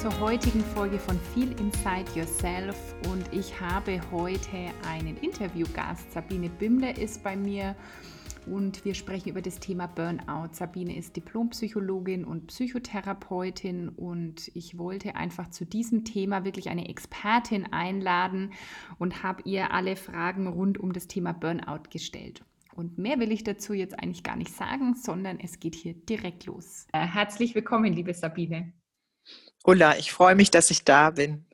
Zur heutigen Folge von Feel Inside Yourself und ich habe heute einen Interviewgast. Sabine Bimler ist bei mir und wir sprechen über das Thema Burnout. Sabine ist Diplompsychologin und Psychotherapeutin und ich wollte einfach zu diesem Thema wirklich eine Expertin einladen und habe ihr alle Fragen rund um das Thema Burnout gestellt. Und mehr will ich dazu jetzt eigentlich gar nicht sagen, sondern es geht hier direkt los. Äh, herzlich willkommen, liebe Sabine. Ulla, ich freue mich, dass ich da bin.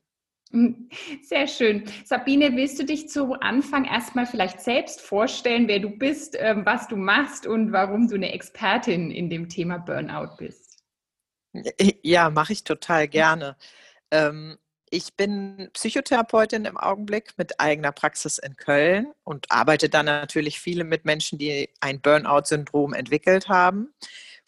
Hm, sehr schön. Sabine, willst du dich zu Anfang erstmal vielleicht selbst vorstellen, wer du bist, ähm, was du machst und warum du eine Expertin in dem Thema Burnout bist? Ja, mache ich total gerne. Ähm, ich bin Psychotherapeutin im Augenblick mit eigener Praxis in Köln und arbeite dann natürlich viele mit Menschen, die ein Burnout-Syndrom entwickelt haben.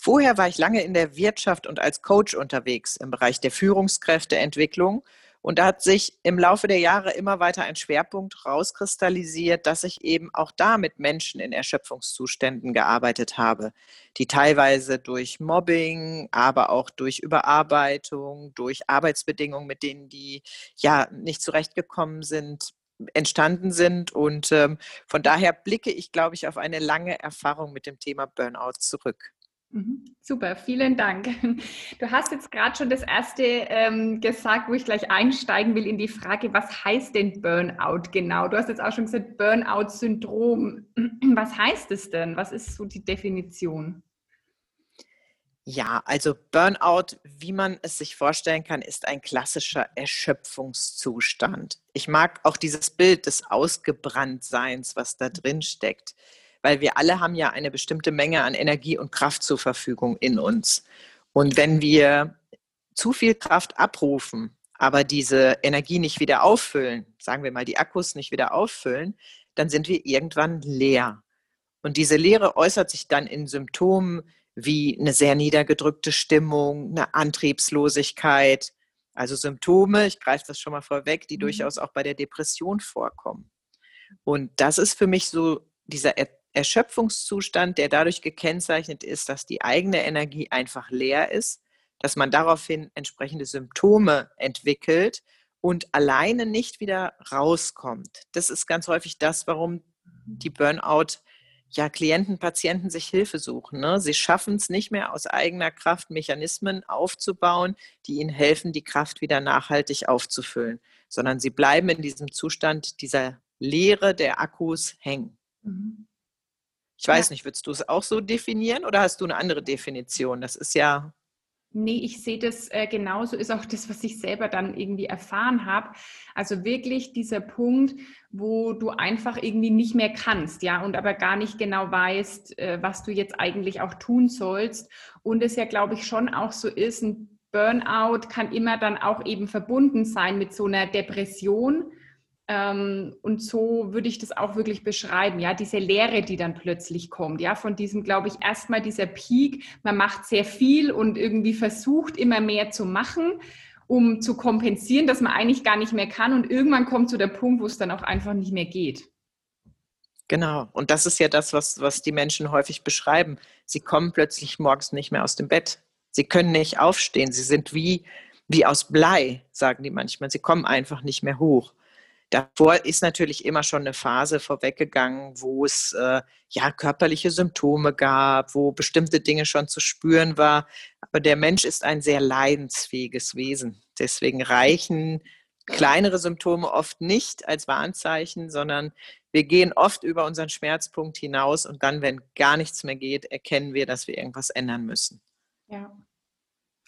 Vorher war ich lange in der Wirtschaft und als Coach unterwegs im Bereich der Führungskräfteentwicklung. Und da hat sich im Laufe der Jahre immer weiter ein Schwerpunkt rauskristallisiert, dass ich eben auch da mit Menschen in Erschöpfungszuständen gearbeitet habe, die teilweise durch Mobbing, aber auch durch Überarbeitung, durch Arbeitsbedingungen, mit denen die ja nicht zurechtgekommen sind, entstanden sind. Und ähm, von daher blicke ich, glaube ich, auf eine lange Erfahrung mit dem Thema Burnout zurück. Mhm. Super, vielen Dank. Du hast jetzt gerade schon das erste ähm, gesagt, wo ich gleich einsteigen will in die Frage, was heißt denn Burnout genau? Du hast jetzt auch schon gesagt, Burnout-Syndrom. Was heißt es denn? Was ist so die Definition? Ja, also Burnout, wie man es sich vorstellen kann, ist ein klassischer Erschöpfungszustand. Ich mag auch dieses Bild des Ausgebranntseins, was da drin steckt weil wir alle haben ja eine bestimmte Menge an Energie und Kraft zur Verfügung in uns. Und wenn wir zu viel Kraft abrufen, aber diese Energie nicht wieder auffüllen, sagen wir mal die Akkus nicht wieder auffüllen, dann sind wir irgendwann leer. Und diese Leere äußert sich dann in Symptomen wie eine sehr niedergedrückte Stimmung, eine Antriebslosigkeit, also Symptome, ich greife das schon mal vorweg, die mhm. durchaus auch bei der Depression vorkommen. Und das ist für mich so dieser Erschöpfungszustand, der dadurch gekennzeichnet ist, dass die eigene Energie einfach leer ist, dass man daraufhin entsprechende Symptome entwickelt und alleine nicht wieder rauskommt. Das ist ganz häufig das, warum die Burnout ja, Klienten, Patienten sich Hilfe suchen. Ne? Sie schaffen es nicht mehr aus eigener Kraft, Mechanismen aufzubauen, die ihnen helfen, die Kraft wieder nachhaltig aufzufüllen, sondern sie bleiben in diesem Zustand dieser Leere der Akkus hängen. Mhm. Ich weiß ja. nicht, würdest du es auch so definieren oder hast du eine andere Definition? Das ist ja. Nee, ich sehe das äh, genauso, ist auch das, was ich selber dann irgendwie erfahren habe. Also wirklich dieser Punkt, wo du einfach irgendwie nicht mehr kannst, ja, und aber gar nicht genau weißt, äh, was du jetzt eigentlich auch tun sollst. Und es ja, glaube ich, schon auch so ist, ein Burnout kann immer dann auch eben verbunden sein mit so einer Depression und so würde ich das auch wirklich beschreiben, ja, diese Leere, die dann plötzlich kommt, ja, von diesem, glaube ich, erstmal dieser Peak, man macht sehr viel und irgendwie versucht immer mehr zu machen, um zu kompensieren, dass man eigentlich gar nicht mehr kann und irgendwann kommt so der Punkt, wo es dann auch einfach nicht mehr geht. Genau, und das ist ja das, was, was die Menschen häufig beschreiben. Sie kommen plötzlich morgens nicht mehr aus dem Bett. Sie können nicht aufstehen. Sie sind wie, wie aus Blei, sagen die manchmal. Sie kommen einfach nicht mehr hoch. Davor ist natürlich immer schon eine Phase vorweggegangen, wo es äh, ja körperliche Symptome gab, wo bestimmte Dinge schon zu spüren war. Aber der Mensch ist ein sehr leidensfähiges Wesen. Deswegen reichen kleinere Symptome oft nicht als Warnzeichen, sondern wir gehen oft über unseren Schmerzpunkt hinaus und dann, wenn gar nichts mehr geht, erkennen wir, dass wir irgendwas ändern müssen. Ja.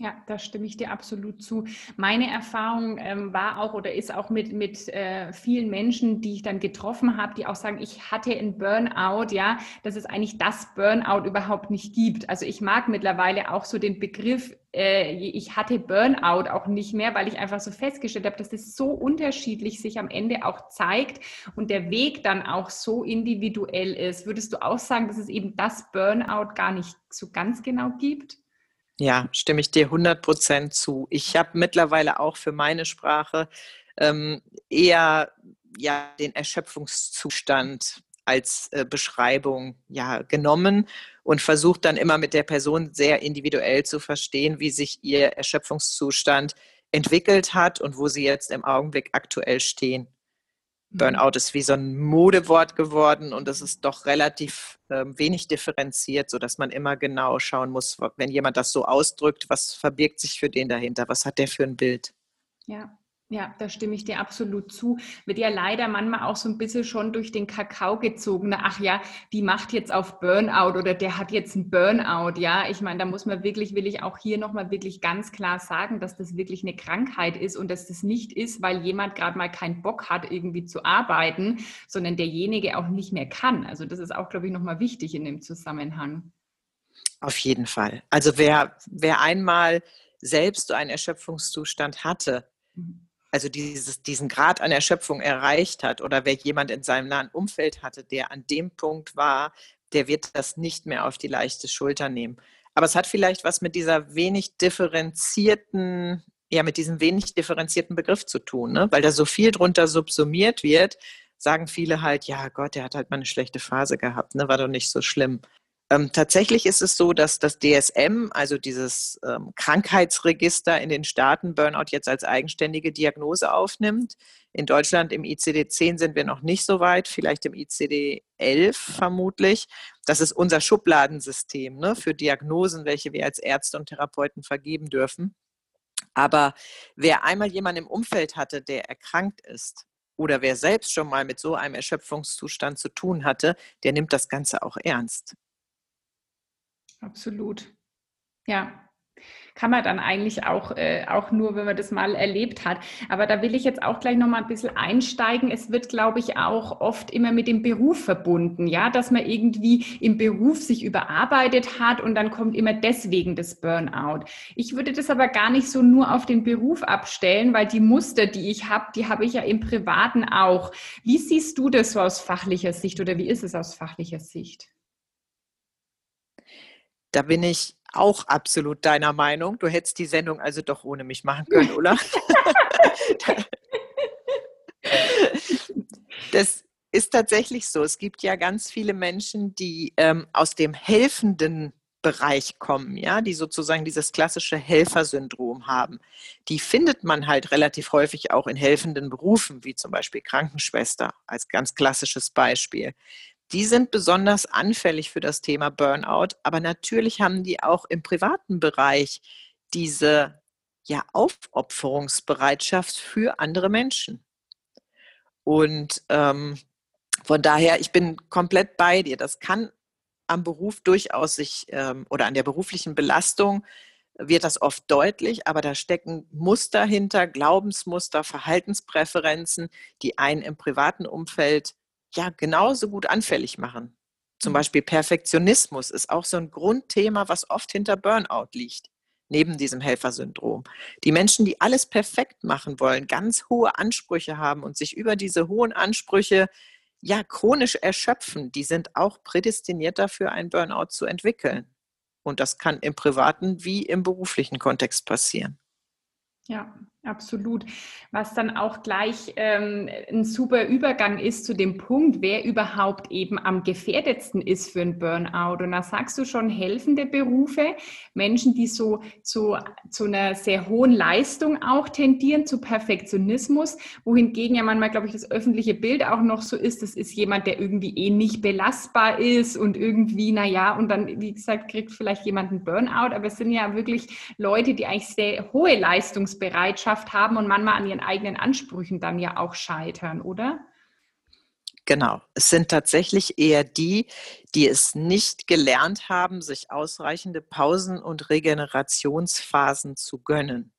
Ja, da stimme ich dir absolut zu. Meine Erfahrung ähm, war auch oder ist auch mit, mit äh, vielen Menschen, die ich dann getroffen habe, die auch sagen, ich hatte einen Burnout, ja, dass es eigentlich das Burnout überhaupt nicht gibt. Also ich mag mittlerweile auch so den Begriff, äh, ich hatte Burnout auch nicht mehr, weil ich einfach so festgestellt habe, dass es so unterschiedlich sich am Ende auch zeigt und der Weg dann auch so individuell ist. Würdest du auch sagen, dass es eben das Burnout gar nicht so ganz genau gibt? Ja, stimme ich dir 100 Prozent zu. Ich habe mittlerweile auch für meine Sprache ähm, eher ja, den Erschöpfungszustand als äh, Beschreibung ja, genommen und versucht dann immer mit der Person sehr individuell zu verstehen, wie sich ihr Erschöpfungszustand entwickelt hat und wo sie jetzt im Augenblick aktuell stehen. Mhm. Burnout ist wie so ein Modewort geworden und es ist doch relativ äh, wenig differenziert, sodass man immer genau schauen muss, wenn jemand das so ausdrückt, was verbirgt sich für den dahinter, was hat der für ein Bild. Ja. Ja, da stimme ich dir absolut zu. Wird ja leider manchmal auch so ein bisschen schon durch den Kakao gezogen. Ach ja, die macht jetzt auf Burnout oder der hat jetzt ein Burnout. Ja, ich meine, da muss man wirklich, will ich auch hier nochmal wirklich ganz klar sagen, dass das wirklich eine Krankheit ist und dass das nicht ist, weil jemand gerade mal keinen Bock hat, irgendwie zu arbeiten, sondern derjenige auch nicht mehr kann. Also das ist auch, glaube ich, nochmal wichtig in dem Zusammenhang. Auf jeden Fall. Also wer, wer einmal selbst so einen Erschöpfungszustand hatte, mhm also dieses, diesen Grad an Erschöpfung erreicht hat oder wer jemand in seinem nahen Umfeld hatte, der an dem Punkt war, der wird das nicht mehr auf die leichte Schulter nehmen. Aber es hat vielleicht was mit dieser wenig differenzierten, ja, mit diesem wenig differenzierten Begriff zu tun, ne? weil da so viel drunter subsumiert wird, sagen viele halt, ja Gott, der hat halt mal eine schlechte Phase gehabt, ne? war doch nicht so schlimm. Ähm, tatsächlich ist es so, dass das DSM, also dieses ähm, Krankheitsregister in den Staaten, Burnout jetzt als eigenständige Diagnose aufnimmt. In Deutschland im ICD-10 sind wir noch nicht so weit, vielleicht im ICD-11 vermutlich. Das ist unser Schubladensystem ne, für Diagnosen, welche wir als Ärzte und Therapeuten vergeben dürfen. Aber wer einmal jemanden im Umfeld hatte, der erkrankt ist, oder wer selbst schon mal mit so einem Erschöpfungszustand zu tun hatte, der nimmt das Ganze auch ernst. Absolut. Ja, kann man dann eigentlich auch, äh, auch nur, wenn man das mal erlebt hat. Aber da will ich jetzt auch gleich noch mal ein bisschen einsteigen. Es wird, glaube ich, auch oft immer mit dem Beruf verbunden, ja, dass man irgendwie im Beruf sich überarbeitet hat und dann kommt immer deswegen das Burnout. Ich würde das aber gar nicht so nur auf den Beruf abstellen, weil die Muster, die ich habe, die habe ich ja im Privaten auch. Wie siehst du das so aus fachlicher Sicht oder wie ist es aus fachlicher Sicht? Da bin ich auch absolut deiner Meinung. Du hättest die Sendung also doch ohne mich machen können, oder? das ist tatsächlich so. Es gibt ja ganz viele Menschen, die ähm, aus dem helfenden Bereich kommen, ja, die sozusagen dieses klassische Helfersyndrom haben. Die findet man halt relativ häufig auch in helfenden Berufen, wie zum Beispiel Krankenschwester als ganz klassisches Beispiel die sind besonders anfällig für das Thema Burnout, aber natürlich haben die auch im privaten Bereich diese ja, Aufopferungsbereitschaft für andere Menschen. Und ähm, von daher, ich bin komplett bei dir. Das kann am Beruf durchaus sich ähm, oder an der beruflichen Belastung wird das oft deutlich, aber da stecken Muster hinter, Glaubensmuster, Verhaltenspräferenzen, die einen im privaten Umfeld ja genauso gut anfällig machen. Zum mhm. Beispiel Perfektionismus ist auch so ein Grundthema, was oft hinter Burnout liegt, neben diesem Helfersyndrom. Die Menschen, die alles perfekt machen wollen, ganz hohe Ansprüche haben und sich über diese hohen Ansprüche ja chronisch erschöpfen, die sind auch prädestiniert dafür, einen Burnout zu entwickeln. Und das kann im privaten wie im beruflichen Kontext passieren. Ja, Absolut. Was dann auch gleich ähm, ein super Übergang ist zu dem Punkt, wer überhaupt eben am gefährdetsten ist für ein Burnout. Und da sagst du schon helfende Berufe, Menschen, die so zu, zu einer sehr hohen Leistung auch tendieren, zu Perfektionismus, wohingegen ja manchmal, glaube ich, das öffentliche Bild auch noch so ist, das ist jemand, der irgendwie eh nicht belastbar ist und irgendwie, naja, und dann, wie gesagt, kriegt vielleicht jemand einen Burnout, aber es sind ja wirklich Leute, die eigentlich sehr hohe Leistungsbereitschaft Bereitschaft haben und manchmal an ihren eigenen Ansprüchen dann ja auch scheitern, oder? Genau. Es sind tatsächlich eher die, die es nicht gelernt haben, sich ausreichende Pausen und Regenerationsphasen zu gönnen.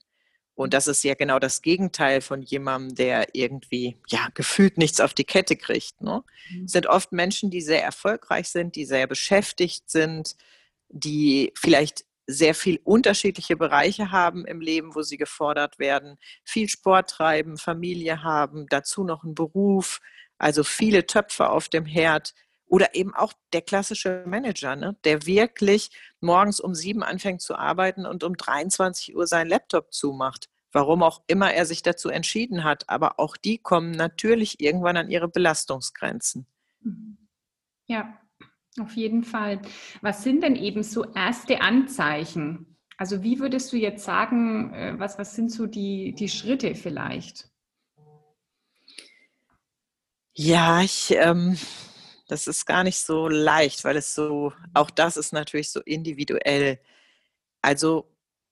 Und das ist ja genau das Gegenteil von jemandem, der irgendwie, ja, gefühlt nichts auf die Kette kriegt. Ne? Mhm. Es sind oft Menschen, die sehr erfolgreich sind, die sehr beschäftigt sind, die vielleicht sehr viel unterschiedliche Bereiche haben im Leben, wo sie gefordert werden, viel Sport treiben, Familie haben, dazu noch einen Beruf, also viele Töpfe auf dem Herd. Oder eben auch der klassische Manager, ne, der wirklich morgens um sieben anfängt zu arbeiten und um 23 Uhr seinen Laptop zumacht. Warum auch immer er sich dazu entschieden hat. Aber auch die kommen natürlich irgendwann an ihre Belastungsgrenzen. Ja, auf jeden Fall. Was sind denn eben so erste Anzeichen? Also wie würdest du jetzt sagen, äh, was, was sind so die, die Schritte vielleicht? Ja, ich, ähm, das ist gar nicht so leicht, weil es so, auch das ist natürlich so individuell. Also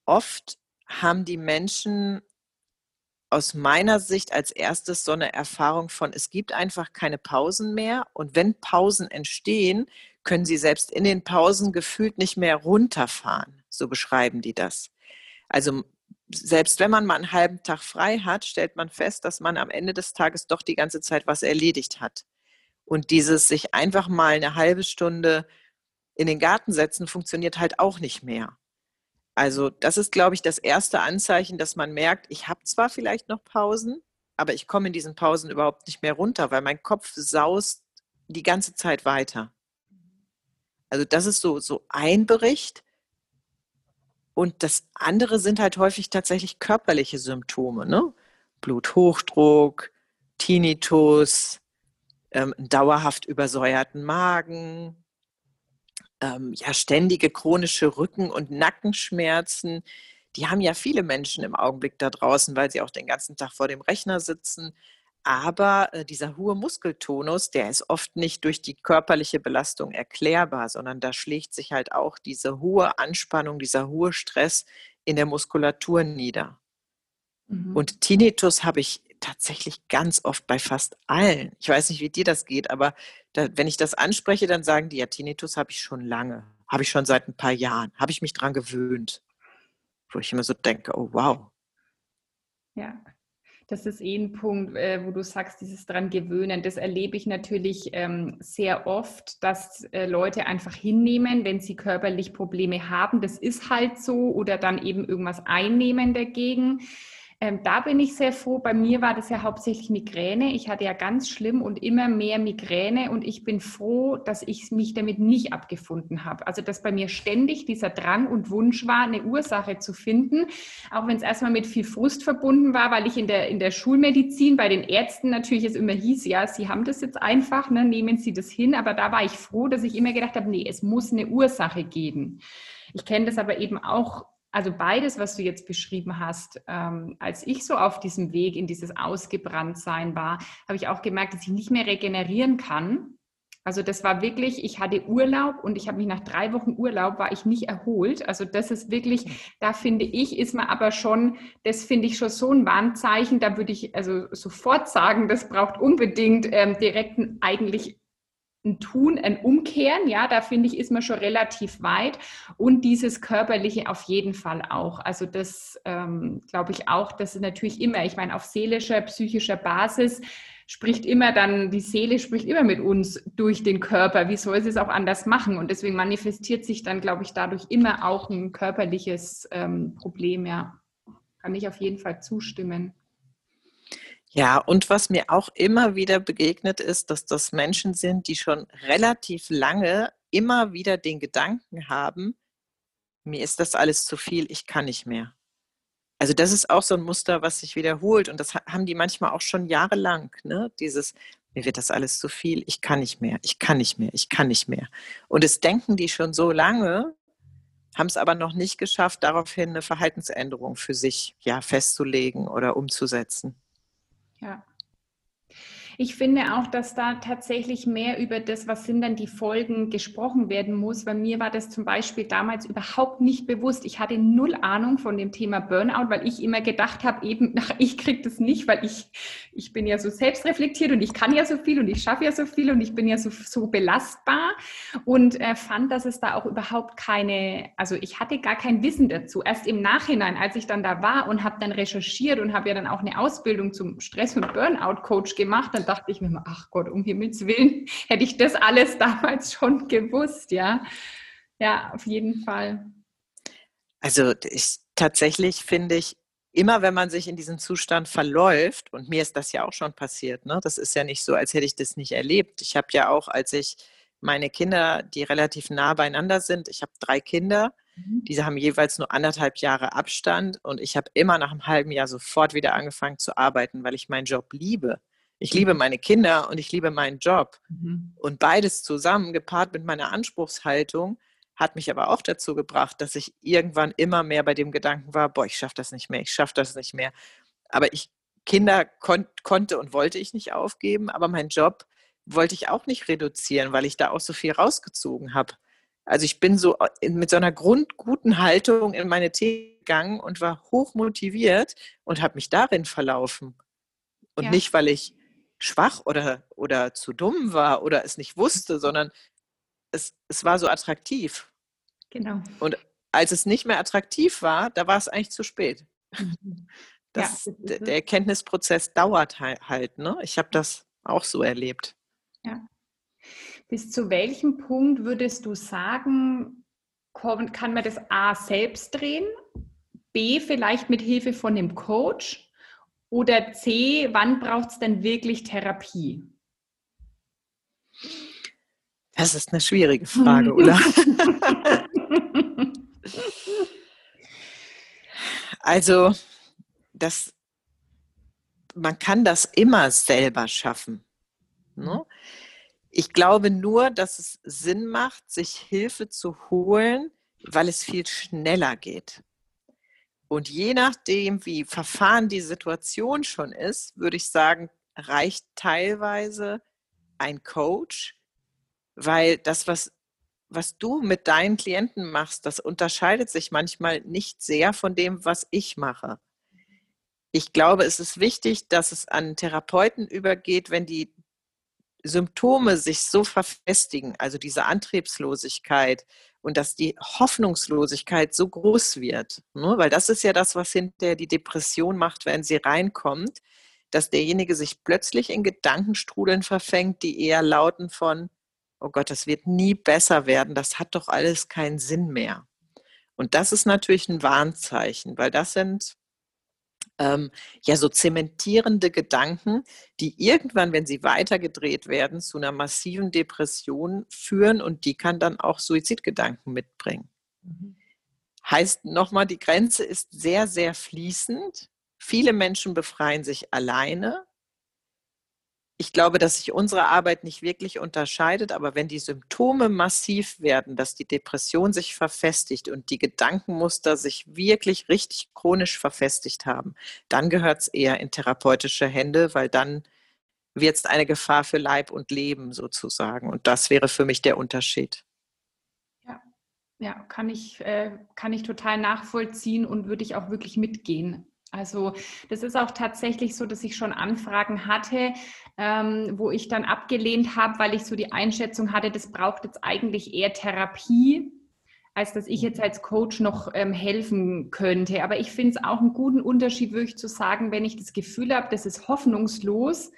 oft haben die Menschen aus meiner Sicht als erstes so eine Erfahrung von, es gibt einfach keine Pausen mehr und wenn Pausen entstehen, können sie selbst in den Pausen gefühlt nicht mehr runterfahren. So beschreiben die das. Also selbst wenn man mal einen halben Tag frei hat, stellt man fest, dass man am Ende des Tages doch die ganze Zeit was erledigt hat. Und dieses sich einfach mal eine halbe Stunde in den Garten setzen, funktioniert halt auch nicht mehr. Also das ist, glaube ich, das erste Anzeichen, dass man merkt, ich habe zwar vielleicht noch Pausen, aber ich komme in diesen Pausen überhaupt nicht mehr runter, weil mein Kopf saust die ganze Zeit weiter. Also das ist so, so ein Bericht. Und das andere sind halt häufig tatsächlich körperliche Symptome, ne? Bluthochdruck, Tinnitus, ähm, dauerhaft übersäuerten Magen, ähm, ja, ständige chronische Rücken- und Nackenschmerzen. Die haben ja viele Menschen im Augenblick da draußen, weil sie auch den ganzen Tag vor dem Rechner sitzen. Aber äh, dieser hohe Muskeltonus, der ist oft nicht durch die körperliche Belastung erklärbar, sondern da schlägt sich halt auch diese hohe Anspannung, dieser hohe Stress in der Muskulatur nieder. Mhm. Und Tinnitus habe ich tatsächlich ganz oft bei fast allen. Ich weiß nicht, wie dir das geht, aber da, wenn ich das anspreche, dann sagen die, ja, Tinnitus habe ich schon lange, habe ich schon seit ein paar Jahren, habe ich mich dran gewöhnt. Wo ich immer so denke, oh wow. Ja, das ist eh ein Punkt, äh, wo du sagst, dieses dran gewöhnen. Das erlebe ich natürlich ähm, sehr oft, dass äh, Leute einfach hinnehmen, wenn sie körperlich Probleme haben. Das ist halt so oder dann eben irgendwas einnehmen dagegen. Ähm, da bin ich sehr froh. Bei mir war das ja hauptsächlich Migräne. Ich hatte ja ganz schlimm und immer mehr Migräne und ich bin froh, dass ich mich damit nicht abgefunden habe. Also dass bei mir ständig dieser Drang und Wunsch war, eine Ursache zu finden, auch wenn es erstmal mit viel Frust verbunden war, weil ich in der, in der Schulmedizin bei den Ärzten natürlich es immer hieß, ja, sie haben das jetzt einfach, ne, nehmen sie das hin. Aber da war ich froh, dass ich immer gedacht habe, nee, es muss eine Ursache geben. Ich kenne das aber eben auch also beides, was du jetzt beschrieben hast, ähm, als ich so auf diesem Weg in dieses Ausgebranntsein war, habe ich auch gemerkt, dass ich nicht mehr regenerieren kann. Also das war wirklich, ich hatte Urlaub und ich habe mich nach drei Wochen Urlaub, war ich nicht erholt. Also das ist wirklich, da finde ich, ist man aber schon, das finde ich schon so ein Warnzeichen, da würde ich also sofort sagen, das braucht unbedingt ähm, direkt eigentlich ein Tun, ein Umkehren, ja, da finde ich, ist man schon relativ weit. Und dieses Körperliche auf jeden Fall auch. Also das ähm, glaube ich auch, das ist natürlich immer, ich meine, auf seelischer, psychischer Basis spricht immer dann, die Seele spricht immer mit uns durch den Körper. Wie soll sie es auch anders machen? Und deswegen manifestiert sich dann, glaube ich, dadurch immer auch ein körperliches ähm, Problem, ja. Kann ich auf jeden Fall zustimmen. Ja, und was mir auch immer wieder begegnet ist, dass das Menschen sind, die schon relativ lange immer wieder den Gedanken haben, mir ist das alles zu viel, ich kann nicht mehr. Also das ist auch so ein Muster, was sich wiederholt und das haben die manchmal auch schon jahrelang, ne? Dieses mir wird das alles zu viel, ich kann nicht mehr, ich kann nicht mehr, ich kann nicht mehr. Und es denken die schon so lange, haben es aber noch nicht geschafft, daraufhin eine Verhaltensänderung für sich ja festzulegen oder umzusetzen. Ja. Ich finde auch, dass da tatsächlich mehr über das, was sind denn die Folgen, gesprochen werden muss. Bei mir war das zum Beispiel damals überhaupt nicht bewusst. Ich hatte null Ahnung von dem Thema Burnout, weil ich immer gedacht habe, eben, ach, ich kriege das nicht, weil ich, ich bin ja so selbstreflektiert und ich kann ja so viel und ich schaffe ja so viel und ich bin ja so, so belastbar und äh, fand, dass es da auch überhaupt keine, also ich hatte gar kein Wissen dazu. Erst im Nachhinein, als ich dann da war und habe dann recherchiert und habe ja dann auch eine Ausbildung zum Stress- und Burnout-Coach gemacht, dann dachte ich mir mal, ach Gott, um Himmels Willen, hätte ich das alles damals schon gewusst, ja. Ja, auf jeden Fall. Also ich, tatsächlich finde ich, immer wenn man sich in diesem Zustand verläuft, und mir ist das ja auch schon passiert, ne? das ist ja nicht so, als hätte ich das nicht erlebt. Ich habe ja auch, als ich meine Kinder, die relativ nah beieinander sind, ich habe drei Kinder, mhm. diese haben jeweils nur anderthalb Jahre Abstand und ich habe immer nach einem halben Jahr sofort wieder angefangen zu arbeiten, weil ich meinen Job liebe. Ich liebe meine Kinder und ich liebe meinen Job. Mhm. Und beides zusammen, gepaart mit meiner Anspruchshaltung, hat mich aber auch dazu gebracht, dass ich irgendwann immer mehr bei dem Gedanken war, boah, ich schaffe das nicht mehr, ich schaffe das nicht mehr. Aber ich, Kinder kon konnte und wollte ich nicht aufgeben, aber meinen Job wollte ich auch nicht reduzieren, weil ich da auch so viel rausgezogen habe. Also ich bin so äh, mit so einer grundguten Haltung in meine Themen gegangen und war hoch motiviert und habe mich darin verlaufen. Und ja. nicht, weil ich schwach oder, oder zu dumm war oder es nicht wusste, sondern es, es war so attraktiv. Genau. Und als es nicht mehr attraktiv war, da war es eigentlich zu spät. Mhm. Das, ja, der, der Erkenntnisprozess dauert halt. Ne? Ich habe das auch so erlebt. Ja. Bis zu welchem Punkt würdest du sagen, kann man das A selbst drehen, B vielleicht mit Hilfe von dem Coach oder C, wann braucht es denn wirklich Therapie? Das ist eine schwierige Frage, oder? also, das, man kann das immer selber schaffen. Ne? Ich glaube nur, dass es Sinn macht, sich Hilfe zu holen, weil es viel schneller geht. Und je nachdem, wie verfahren die Situation schon ist, würde ich sagen, reicht teilweise ein Coach, weil das, was, was du mit deinen Klienten machst, das unterscheidet sich manchmal nicht sehr von dem, was ich mache. Ich glaube, es ist wichtig, dass es an Therapeuten übergeht, wenn die Symptome sich so verfestigen, also diese Antriebslosigkeit und dass die Hoffnungslosigkeit so groß wird. Ne? Weil das ist ja das, was hinterher die Depression macht, wenn sie reinkommt, dass derjenige sich plötzlich in Gedankenstrudeln verfängt, die eher lauten von, oh Gott, das wird nie besser werden, das hat doch alles keinen Sinn mehr. Und das ist natürlich ein Warnzeichen, weil das sind ähm, ja so zementierende Gedanken, die irgendwann, wenn sie weitergedreht werden, zu einer massiven Depression führen und die kann dann auch Suizidgedanken mitbringen. Mhm. Heißt nochmal, die Grenze ist sehr, sehr fließend. Viele Menschen befreien sich alleine ich glaube, dass sich unsere Arbeit nicht wirklich unterscheidet, aber wenn die Symptome massiv werden, dass die Depression sich verfestigt und die Gedankenmuster sich wirklich richtig chronisch verfestigt haben, dann gehört es eher in therapeutische Hände, weil dann wird es eine Gefahr für Leib und Leben sozusagen. Und das wäre für mich der Unterschied. Ja, ja kann, ich, äh, kann ich total nachvollziehen und würde ich auch wirklich mitgehen. Also das ist auch tatsächlich so, dass ich schon Anfragen hatte, ähm, wo ich dann abgelehnt habe, weil ich so die Einschätzung hatte, das braucht jetzt eigentlich eher Therapie, als dass ich jetzt als Coach noch ähm, helfen könnte. Aber ich finde es auch einen guten Unterschied, wirklich zu sagen, wenn ich das Gefühl habe, das ist hoffnungslos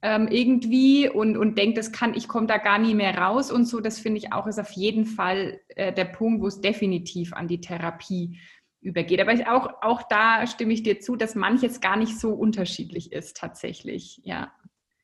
ähm, irgendwie und, und denke, das kann, ich komme da gar nie mehr raus und so, das finde ich auch ist auf jeden Fall äh, der Punkt, wo es definitiv an die Therapie übergeht. Aber ich auch, auch da stimme ich dir zu, dass manches gar nicht so unterschiedlich ist tatsächlich, ja.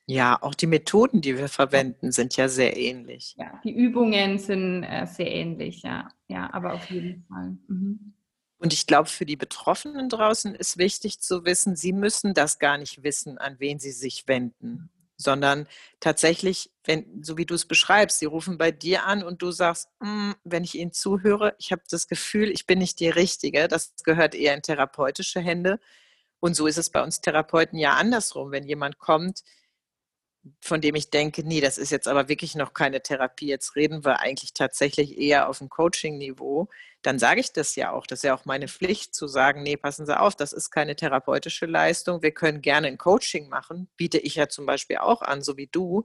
Ja, auch die Methoden, die wir verwenden, sind ja sehr ähnlich. Ja, die Übungen sind äh, sehr ähnlich, ja. Ja, aber auf jeden Fall. Mhm. Und ich glaube, für die Betroffenen draußen ist wichtig zu wissen, sie müssen das gar nicht wissen, an wen sie sich wenden sondern tatsächlich, wenn, so wie du es beschreibst, sie rufen bei dir an und du sagst, hm, wenn ich ihnen zuhöre, ich habe das Gefühl, ich bin nicht die Richtige, das gehört eher in therapeutische Hände. Und so ist es bei uns Therapeuten ja andersrum. Wenn jemand kommt, von dem ich denke, nee, das ist jetzt aber wirklich noch keine Therapie, jetzt reden wir eigentlich tatsächlich eher auf dem Coaching-Niveau, dann sage ich das ja auch. Das ist ja auch meine Pflicht zu sagen, nee, passen Sie auf, das ist keine therapeutische Leistung. Wir können gerne ein Coaching machen, biete ich ja zum Beispiel auch an, so wie du.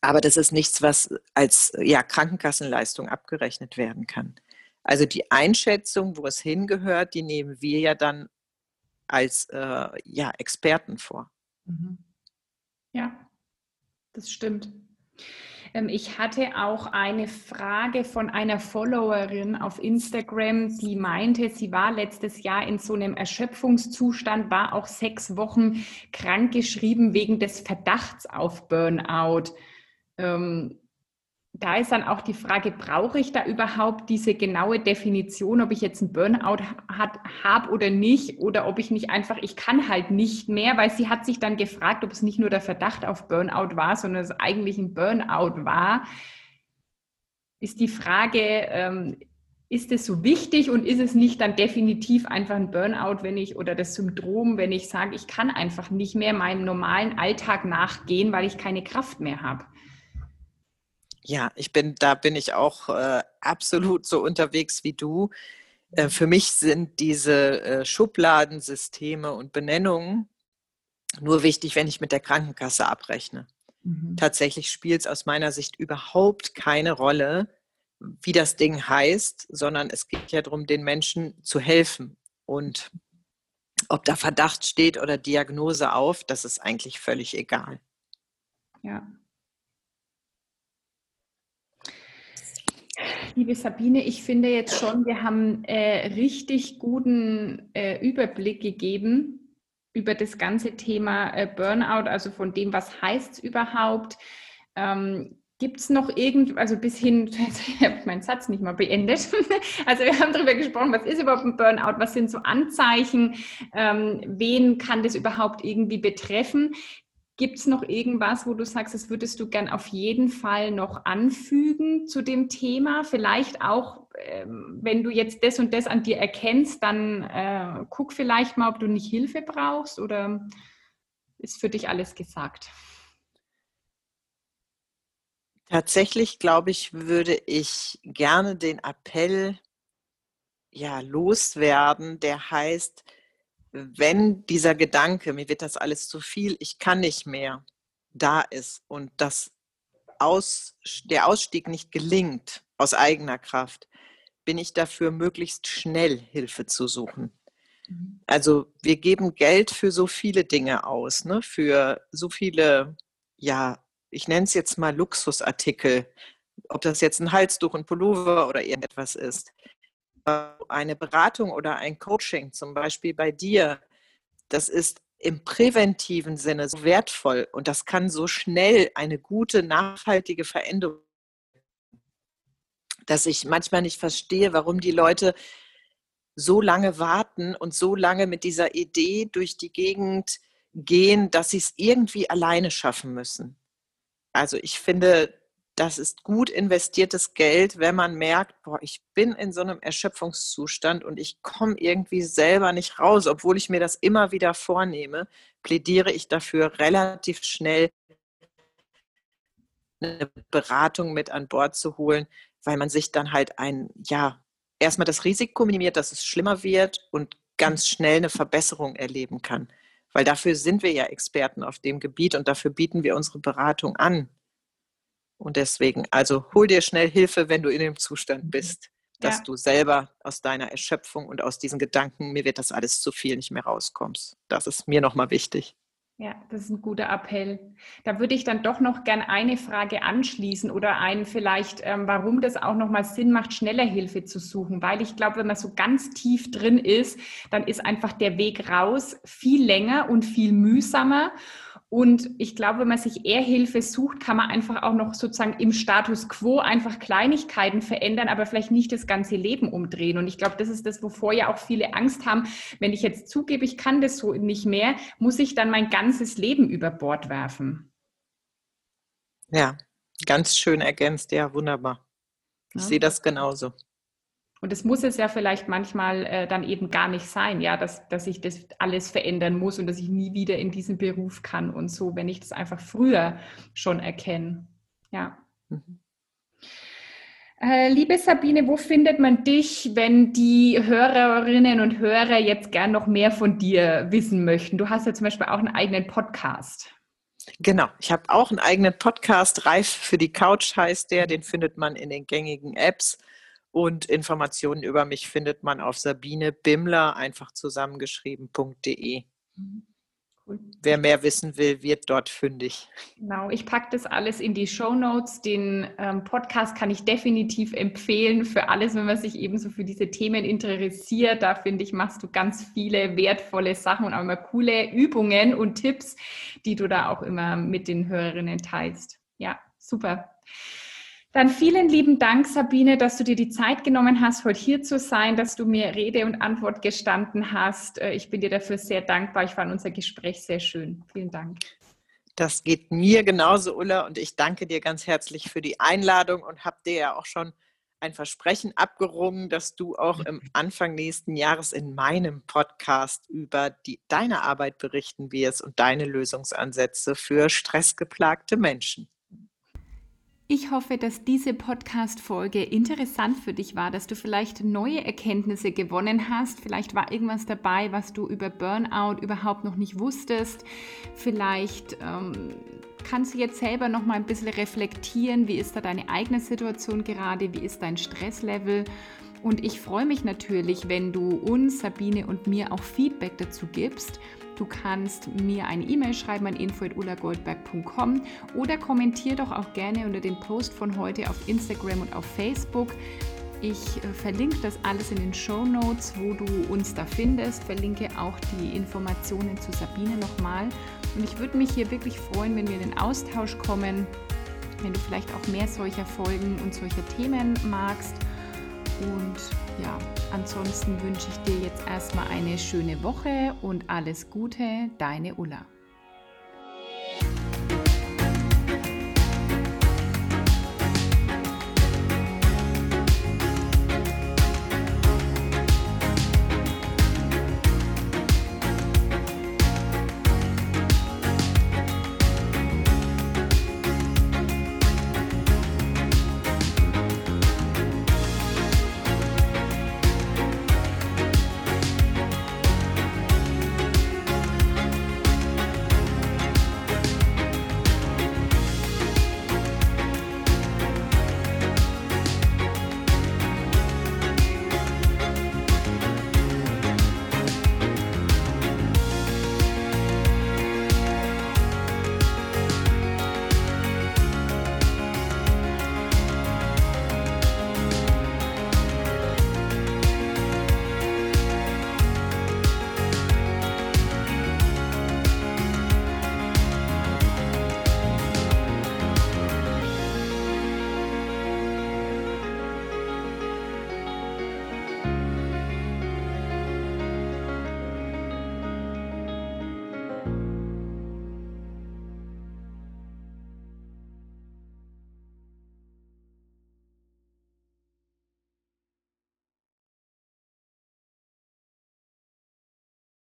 Aber das ist nichts, was als ja, Krankenkassenleistung abgerechnet werden kann. Also die Einschätzung, wo es hingehört, die nehmen wir ja dann als äh, ja, Experten vor. Mhm. Ja, das stimmt. Ähm, ich hatte auch eine Frage von einer Followerin auf Instagram, die meinte, sie war letztes Jahr in so einem Erschöpfungszustand, war auch sechs Wochen krankgeschrieben wegen des Verdachts auf Burnout. Ähm, da ist dann auch die Frage, brauche ich da überhaupt diese genaue Definition, ob ich jetzt einen Burnout habe oder nicht, oder ob ich nicht einfach, ich kann halt nicht mehr, weil sie hat sich dann gefragt, ob es nicht nur der Verdacht auf Burnout war, sondern es eigentlich ein Burnout war. Ist die Frage, ähm, ist es so wichtig und ist es nicht dann definitiv einfach ein Burnout, wenn ich oder das Syndrom, wenn ich sage, ich kann einfach nicht mehr meinem normalen Alltag nachgehen, weil ich keine Kraft mehr habe? Ja, ich bin, da bin ich auch äh, absolut so unterwegs wie du. Äh, für mich sind diese äh, Schubladensysteme und Benennungen nur wichtig, wenn ich mit der Krankenkasse abrechne. Mhm. Tatsächlich spielt es aus meiner Sicht überhaupt keine Rolle, wie das Ding heißt, sondern es geht ja darum, den Menschen zu helfen. Und ob da Verdacht steht oder Diagnose auf, das ist eigentlich völlig egal. Ja, Liebe Sabine, ich finde jetzt schon, wir haben äh, richtig guten äh, Überblick gegeben über das ganze Thema äh, Burnout, also von dem, was heißt es überhaupt. Ähm, Gibt es noch irgend, also bis hin, ich habe meinen Satz nicht mal beendet. Also wir haben darüber gesprochen, was ist überhaupt ein Burnout, was sind so Anzeichen, ähm, wen kann das überhaupt irgendwie betreffen. Gibt es noch irgendwas, wo du sagst, das würdest du gern auf jeden Fall noch anfügen zu dem Thema? Vielleicht auch, ähm, wenn du jetzt das und das an dir erkennst, dann äh, guck vielleicht mal, ob du nicht Hilfe brauchst oder ist für dich alles gesagt? Tatsächlich, glaube ich, würde ich gerne den Appell ja loswerden, der heißt, wenn dieser Gedanke, mir wird das alles zu viel, ich kann nicht mehr, da ist und das aus, der Ausstieg nicht gelingt aus eigener Kraft, bin ich dafür, möglichst schnell Hilfe zu suchen. Mhm. Also wir geben Geld für so viele Dinge aus, ne? für so viele, ja, ich nenne es jetzt mal Luxusartikel, ob das jetzt ein Halstuch, ein Pullover oder irgendetwas ist eine Beratung oder ein Coaching, zum Beispiel bei dir, das ist im präventiven Sinne so wertvoll und das kann so schnell eine gute, nachhaltige Veränderung, dass ich manchmal nicht verstehe, warum die Leute so lange warten und so lange mit dieser Idee durch die Gegend gehen, dass sie es irgendwie alleine schaffen müssen. Also ich finde, das ist gut investiertes Geld, wenn man merkt, boah, ich bin in so einem Erschöpfungszustand und ich komme irgendwie selber nicht raus, obwohl ich mir das immer wieder vornehme, plädiere ich dafür, relativ schnell eine Beratung mit an Bord zu holen, weil man sich dann halt ein, ja, erstmal das Risiko minimiert, dass es schlimmer wird und ganz schnell eine Verbesserung erleben kann. Weil dafür sind wir ja Experten auf dem Gebiet und dafür bieten wir unsere Beratung an. Und deswegen, also hol dir schnell Hilfe, wenn du in dem Zustand mhm. bist, dass ja. du selber aus deiner Erschöpfung und aus diesen Gedanken, mir wird das alles zu viel, nicht mehr rauskommst. Das ist mir nochmal wichtig. Ja, das ist ein guter Appell. Da würde ich dann doch noch gern eine Frage anschließen oder einen vielleicht, ähm, warum das auch nochmal Sinn macht, schneller Hilfe zu suchen. Weil ich glaube, wenn man so ganz tief drin ist, dann ist einfach der Weg raus viel länger und viel mühsamer. Und ich glaube, wenn man sich eher Hilfe sucht, kann man einfach auch noch sozusagen im Status quo einfach Kleinigkeiten verändern, aber vielleicht nicht das ganze Leben umdrehen. Und ich glaube, das ist das, wovor ja auch viele Angst haben. Wenn ich jetzt zugebe, ich kann das so nicht mehr, muss ich dann mein ganzes Leben über Bord werfen. Ja, ganz schön ergänzt. Ja, wunderbar. Ich ja. sehe das genauso. Und das muss es ja vielleicht manchmal äh, dann eben gar nicht sein, ja, dass, dass ich das alles verändern muss und dass ich nie wieder in diesen Beruf kann und so, wenn ich das einfach früher schon erkenne. Ja. Mhm. Äh, liebe Sabine, wo findet man dich, wenn die Hörerinnen und Hörer jetzt gern noch mehr von dir wissen möchten? Du hast ja zum Beispiel auch einen eigenen Podcast. Genau, ich habe auch einen eigenen Podcast, Reif für die Couch heißt der, den findet man in den gängigen Apps und Informationen über mich findet man auf Sabine Bimmler, einfach zusammengeschrieben.de. Mhm. Cool. Wer mehr wissen will, wird dort fündig. Genau, ich packe das alles in die Show Notes. Den ähm, Podcast kann ich definitiv empfehlen für alles, wenn man sich eben so für diese Themen interessiert. Da finde ich, machst du ganz viele wertvolle Sachen und auch immer coole Übungen und Tipps, die du da auch immer mit den Hörerinnen teilst. Ja, super. Dann vielen lieben Dank, Sabine, dass du dir die Zeit genommen hast, heute hier zu sein, dass du mir Rede und Antwort gestanden hast. Äh, ich bin dir dafür sehr dankbar. Ich fand unser Gespräch sehr schön. Vielen Dank. Das geht mir genauso, Ulla, und ich danke dir ganz herzlich für die Einladung und habe dir ja auch schon ein Versprechen abgerungen, dass du auch im Anfang nächsten Jahres in meinem Podcast über die, deine Arbeit berichten wirst und deine Lösungsansätze für stressgeplagte Menschen. Ich hoffe, dass diese Podcast-Folge interessant für dich war, dass du vielleicht neue Erkenntnisse gewonnen hast. Vielleicht war irgendwas dabei, was du über Burnout überhaupt noch nicht wusstest. Vielleicht ähm, kannst du jetzt selber noch mal ein bisschen reflektieren. Wie ist da deine eigene Situation gerade? Wie ist dein Stresslevel? Und ich freue mich natürlich, wenn du uns, Sabine und mir auch Feedback dazu gibst. Du kannst mir eine E-Mail schreiben an info.ulagoldberg.com oder kommentier doch auch gerne unter dem Post von heute auf Instagram und auf Facebook. Ich äh, verlinke das alles in den Show Notes, wo du uns da findest. Verlinke auch die Informationen zu Sabine nochmal. Und ich würde mich hier wirklich freuen, wenn wir in den Austausch kommen, wenn du vielleicht auch mehr solcher Folgen und solcher Themen magst. Und ja, ansonsten wünsche ich dir jetzt erstmal eine schöne Woche und alles Gute, deine Ulla.